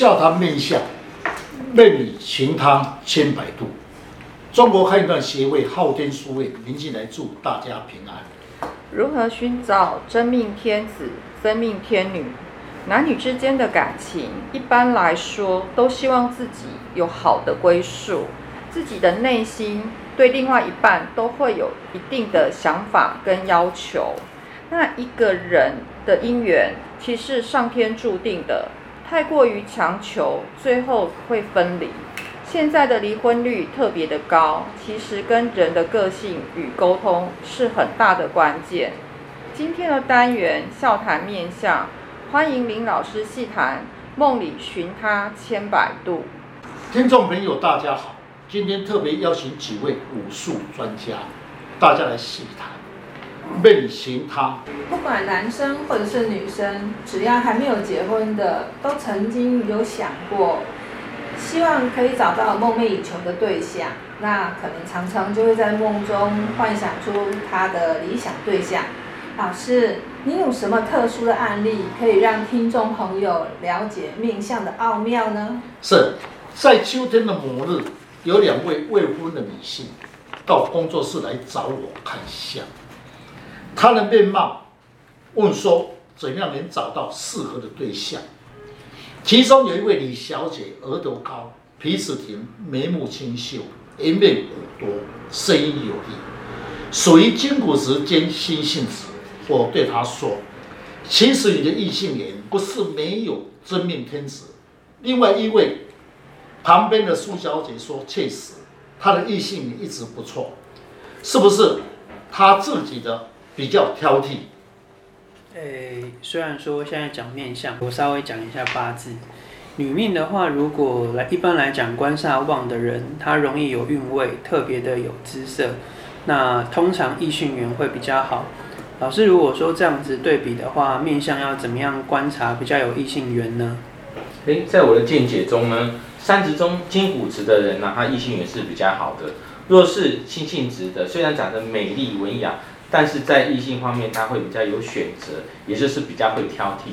笑谈面相，任你行汤千百度。中国汉段协会昊天书院林进来祝大家平安。如何寻找真命天子、真命天女？男女之间的感情，一般来说都希望自己有好的归宿，自己的内心对另外一半都会有一定的想法跟要求。那一个人的姻缘，其实上天注定的。太过于强求，最后会分离。现在的离婚率特别的高，其实跟人的个性与沟通是很大的关键。今天的单元笑谈面相，欢迎林老师细谈梦里寻他千百度。听众朋友，大家好，今天特别邀请几位武术专家，大家来细谈。命行汤，不管男生或者是女生，只要还没有结婚的，都曾经有想过，希望可以找到梦寐以求的对象。那可能常常就会在梦中幻想出他的理想对象。老师，你有什么特殊的案例可以让听众朋友了解命相的奥妙呢？是在秋天的某日，有两位未婚的女性到工作室来找我看相。他的面貌问说：“怎样能找到适合的对象？”其中有一位李小姐，额头高，鼻子挺，眉目清秀，颜面骨多，声音有力，属于金骨质兼心性子。我对她说：“其实你的异性缘不是没有真命天子。”另外一位旁边的苏小姐说：“确实，她的异性缘一直不错，是不是她自己的？”比较挑剔。诶、欸，虽然说现在讲面相，我稍微讲一下八字。女命的话，如果来一般来讲，官煞旺的人，他容易有运位，特别的有姿色。那通常异性缘会比较好。老师，如果说这样子对比的话，面相要怎么样观察比较有异性缘呢？诶、欸，在我的见解中呢，三值中金骨质的人呢，他异性缘是比较好的。若是性性质的，虽然长得美丽文雅。但是在异性方面，他会比较有选择，也就是比较会挑剔。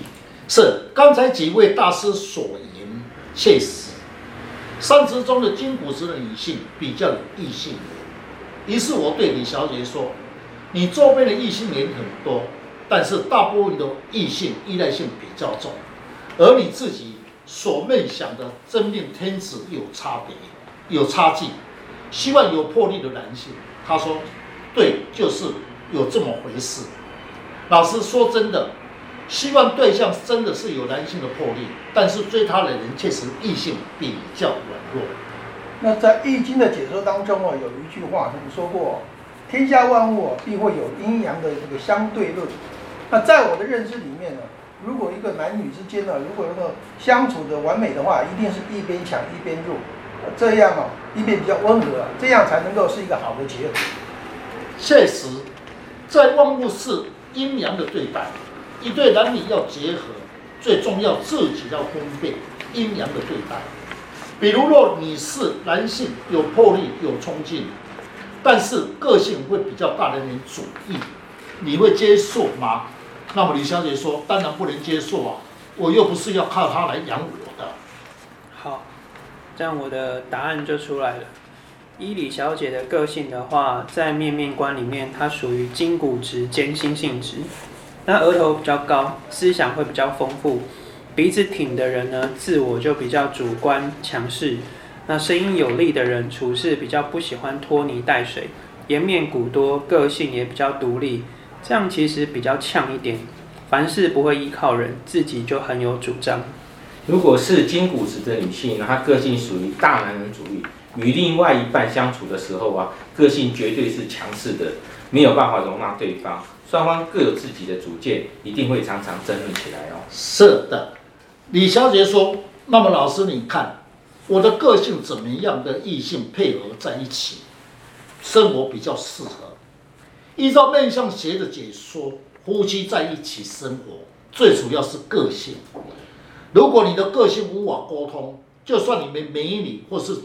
是刚才几位大师所言，确实，三十中的金骨质的女性比较有异性缘。于是我对李小姐说：“你周边的异性缘很多，但是大部分的异性依赖性比较重，而你自己所梦想的真命天子有差别，有差距，希望有魄力的男性。”他说：“对，就是。”有这么回事，老师说真的，希望对象真的是有男性的魄力，但是追他的人确实异性比较软弱。那在《易经》的解说当中啊，有一句话他们说过：“天下万物必会有阴阳的这个相对论。”那在我的认知里面呢，如果一个男女之间呢，如果能够相处的完美的话，一定是一边强一边弱，这样啊，一边比较温和，这样才能够是一个好的结合。确实。在万物是阴阳的对待，一对男女要结合，最重要自己要分辨阴阳的对待。比如若你是男性，有魄力、有冲劲，但是个性会比较大男人主义，你会接受吗？那么李小姐说：“当然不能接受啊，我又不是要靠他来养我的。”好，这样我的答案就出来了。依李小姐的个性的话，在面面观里面，她属于金骨质兼心性质。那额头比较高，思想会比较丰富。鼻子挺的人呢，自我就比较主观强势。那声音有力的人，处事比较不喜欢拖泥带水。颜面骨多，个性也比较独立。这样其实比较呛一点，凡事不会依靠人，自己就很有主张。如果是金骨质的女性，她个性属于大男人主义。与另外一半相处的时候啊，个性绝对是强势的，没有办法容纳对方，双方各有自己的主见，一定会常常争论起来哦。是的，李小姐说：“那么老师，你看我的个性怎么样的异性配合在一起，生活比较适合？依照面相学的解说，夫妻在一起生活最主要是个性。如果你的个性无法沟通，就算你们美女或是。”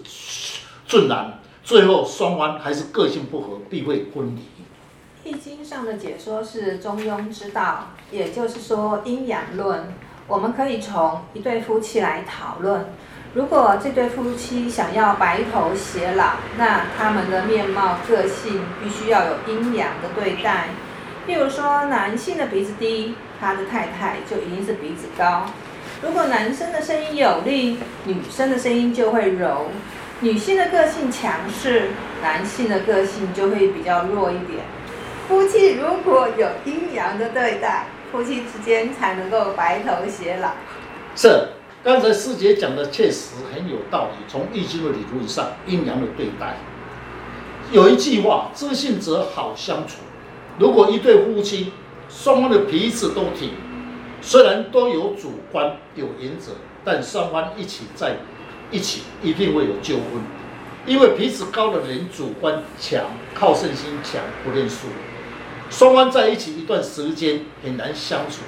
顺然，最后双方还是个性不合，必会分离。易经上的解说是中庸之道，也就是说阴阳论。我们可以从一对夫妻来讨论。如果这对夫妻想要白头偕老，那他们的面貌、个性必须要有阴阳的对待。譬如说，男性的鼻子低，他的太太就一定是鼻子高；如果男生的声音有力，女生的声音就会柔；女性的个性强势，男性的个性就会比较弱一点。夫妻如果有阴阳的对待，夫妻之间才能够白头偕老。是，刚才师姐讲的确实很有道理。从易经的理论上，阴阳的对待，有一句话：知性者好相处。如果一对夫妻双方的鼻子都挺，虽然都有主观有原则，但双方一起在一起一定会有纠纷，因为鼻子高的人主观强，好胜心强，不认输。双方在一起一段时间很难相处。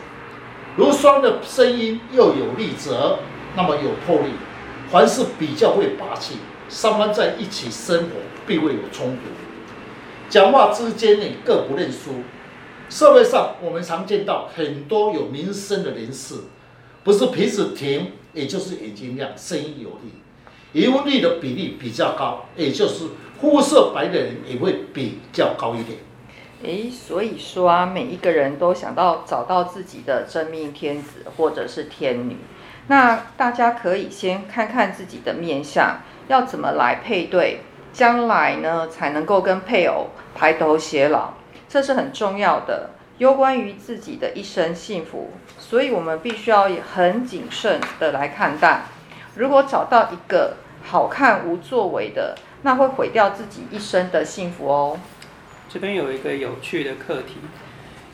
如双的声音又有力则，那么有魄力，凡事比较会霸气，双方在一起生活必会有冲突。讲话之间呢，各不认输。社会上我们常见到很多有名声的人士，不是鼻子挺，也就是眼睛亮，声音有力，疑问力的比例比较高，也就是肤色白的人也会比较高一点。诶，所以说啊，每一个人都想到找到自己的真命天子或者是天女，那大家可以先看看自己的面相，要怎么来配对，将来呢才能够跟配偶白头偕老，这是很重要的，攸关于自己的一生幸福，所以我们必须要很谨慎的来看待。如果找到一个好看无作为的，那会毁掉自己一生的幸福哦。这边有一个有趣的课题。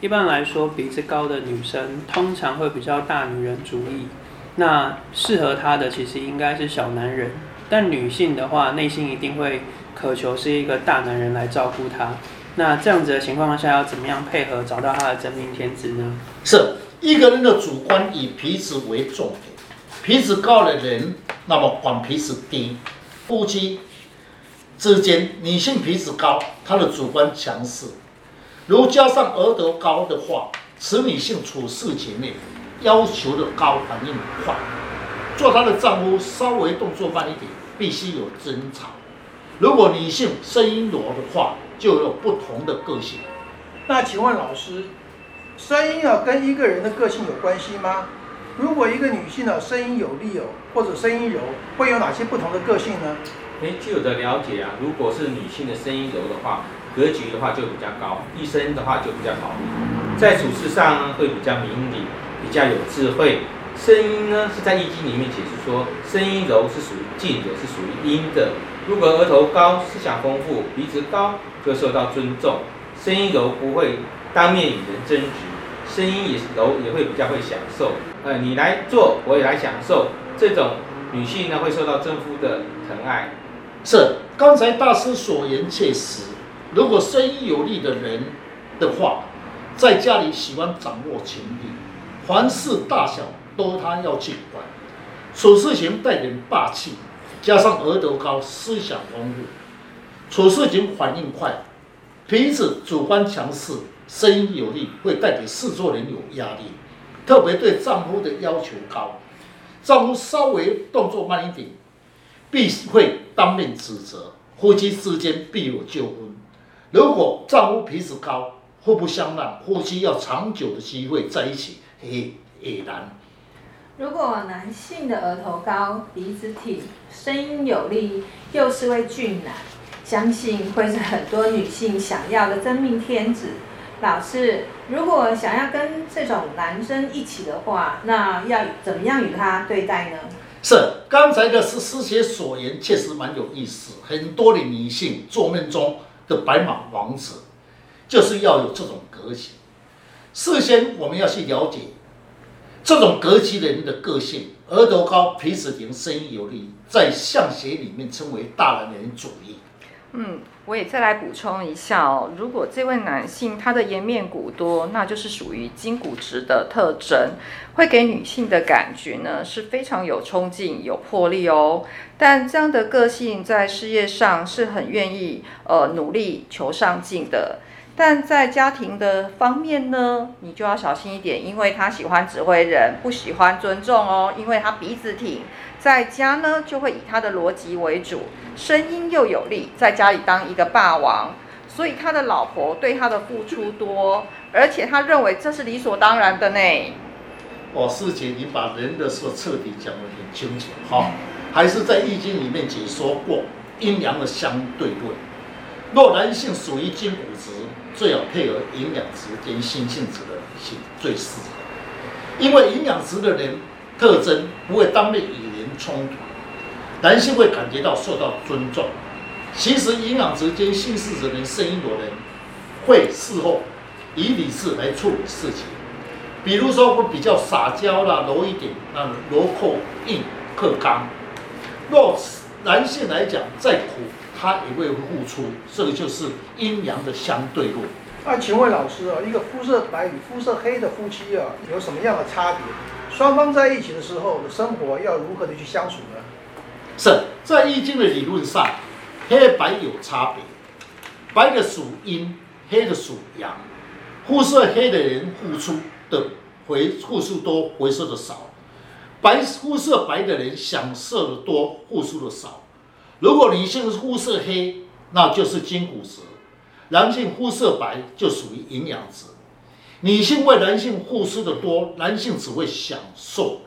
一般来说，鼻子高的女生通常会比较大女人主义。那适合她的其实应该是小男人，但女性的话，内心一定会渴求是一个大男人来照顾她。那这样子的情况下，要怎么样配合找到她的真命天子呢？是一个人的主观以鼻子为重点，鼻子高的人，那么管鼻子低，夫妻。之间，女性鼻子高，她的主观强势，如加上额头高的话，此女性处事情内要求的高，反应快。做她的丈夫稍微动作慢一点，必须有争吵。如果女性声音弱的话，就有不同的个性。那请问老师，声音啊跟一个人的个性有关系吗？如果一个女性的声音有力哦，或者声音柔，会有哪些不同的个性呢？诶，据我的了解啊，如果是女性的声音柔的话，格局的话就比较高，一生的话就比较好，在处事上呢会比较明理，比较有智慧。声音呢是在易经里面解释说，声音柔是属于静的，是属于阴的。如果额头高，思想丰富，鼻子高就受到尊重，声音柔不会当面与人争执，声音也柔也会比较会享受。呃，你来做，我也来享受，这种女性呢会受到丈夫的疼爱。是刚才大师所言切实。如果声音有力的人的话，在家里喜欢掌握权力，凡事大小都他要去管，处事情带点霸气，加上额头高，思想丰富，处事情反应快，平时主观强势，声音有力，会带给事做人有压力，特别对丈夫的要求高，丈夫稍微动作慢一点。必会当面指责，夫妻之间必有纠纷。如果丈夫鼻子高，互不相让，夫妻要长久的机会在一起也也难。如果男性的额头高，鼻子挺，声音有力，又是位俊男，相信会是很多女性想要的真命天子。老师，如果想要跟这种男生一起的话，那要怎么样与他对待呢？是刚才的是师姐所言，确实蛮有意思。很多的女性做梦中的白马王子，就是要有这种格局。事先我们要去了解这种格局的人的个性，额头高、鼻子挺、声音有力，在相学里面称为大男人主义。嗯，我也再来补充一下哦。如果这位男性他的颜面骨多，那就是属于筋骨直的特征，会给女性的感觉呢是非常有冲劲、有魄力哦。但这样的个性在事业上是很愿意呃努力求上进的。但在家庭的方面呢，你就要小心一点，因为他喜欢指挥人，不喜欢尊重哦，因为他鼻子挺。在家呢，就会以他的逻辑为主，声音又有力，在家里当一个霸王，所以他的老婆对他的付出多，而且他认为这是理所当然的呢。哦，师姐，你把人的事彻底讲得很清楚哈，还是在易经里面解说过阴阳的相对论。若男性属于金骨质，最好配合营养质跟心性质的女性最适合，因为营养质的人特征不会当面与人冲突，男性会感觉到受到尊重。其实营养质跟心性质的人声音的人会事后以理智来处理事情，比如说会比较撒娇啦，柔一点，那柔克硬，克刚。若男性来讲，再苦。他也会付出，这个就是阴阳的相对论。那请问老师啊，一个肤色白与肤色黑的夫妻啊，有什么样的差别？双方在一起的时候的生活要如何的去相处呢？是在易经的理论上，黑白有差别，白的属阴，黑的属阳。肤色黑的人付出的回付出多，回收的少；白肤色白的人享受的多，付出的少。如果女性肤色黑，那就是金骨质；男性肤色白就属于营养质。女性为男性付出的多，男性只会享受；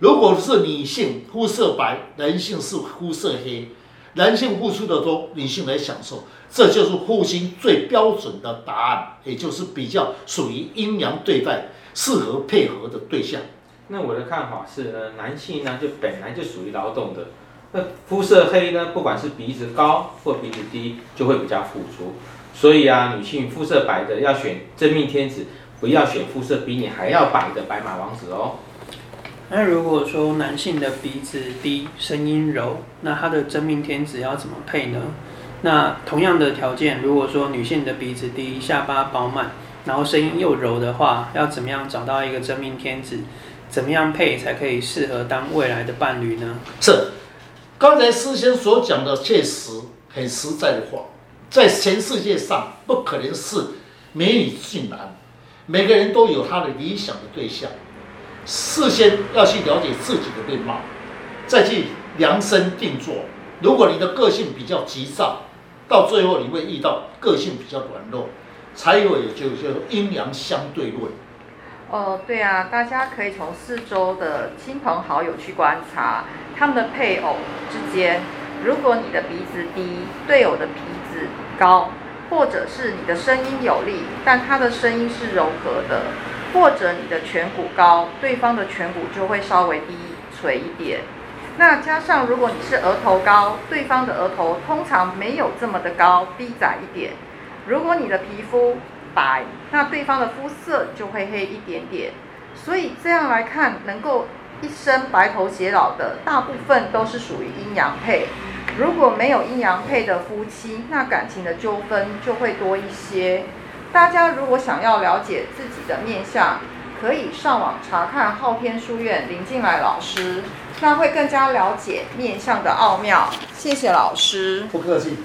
如果是女性肤色白，男性是肤色黑，男性付出的多，女性来享受，这就是父亲最标准的答案，也就是比较属于阴阳对待、适合配合的对象。那我的看法是呢，男性呢就本来就属于劳动的。那肤色黑呢，不管是鼻子高或鼻子低，就会比较突出。所以啊，女性肤色白的要选真命天子，不要选肤色比你还要白的白马王子哦。那如果说男性的鼻子低，声音柔，那他的真命天子要怎么配呢？那同样的条件，如果说女性的鼻子低，下巴饱满，然后声音又柔的话，要怎么样找到一个真命天子？怎么样配才可以适合当未来的伴侣呢？是。刚才师兄所讲的确实很实在的话，在全世界上不可能是美女俊男，每个人都有他的理想的对象，事先要去了解自己的面貌，再去量身定做。如果你的个性比较急躁，到最后你会遇到个性比较软弱，才有也就叫阴阳相对论。哦，对啊，大家可以从四周的亲朋好友去观察他们的配偶之间。如果你的鼻子低，队友的鼻子高，或者是你的声音有力，但他的声音是柔和的，或者你的颧骨高，对方的颧骨就会稍微低垂一点。那加上如果你是额头高，对方的额头通常没有这么的高，低窄一点。如果你的皮肤白，那对方的肤色就会黑一点点，所以这样来看，能够一生白头偕老的，大部分都是属于阴阳配。如果没有阴阳配的夫妻，那感情的纠纷就会多一些。大家如果想要了解自己的面相，可以上网查看昊天书院林进来老师，那会更加了解面相的奥妙。谢谢老师，不客气。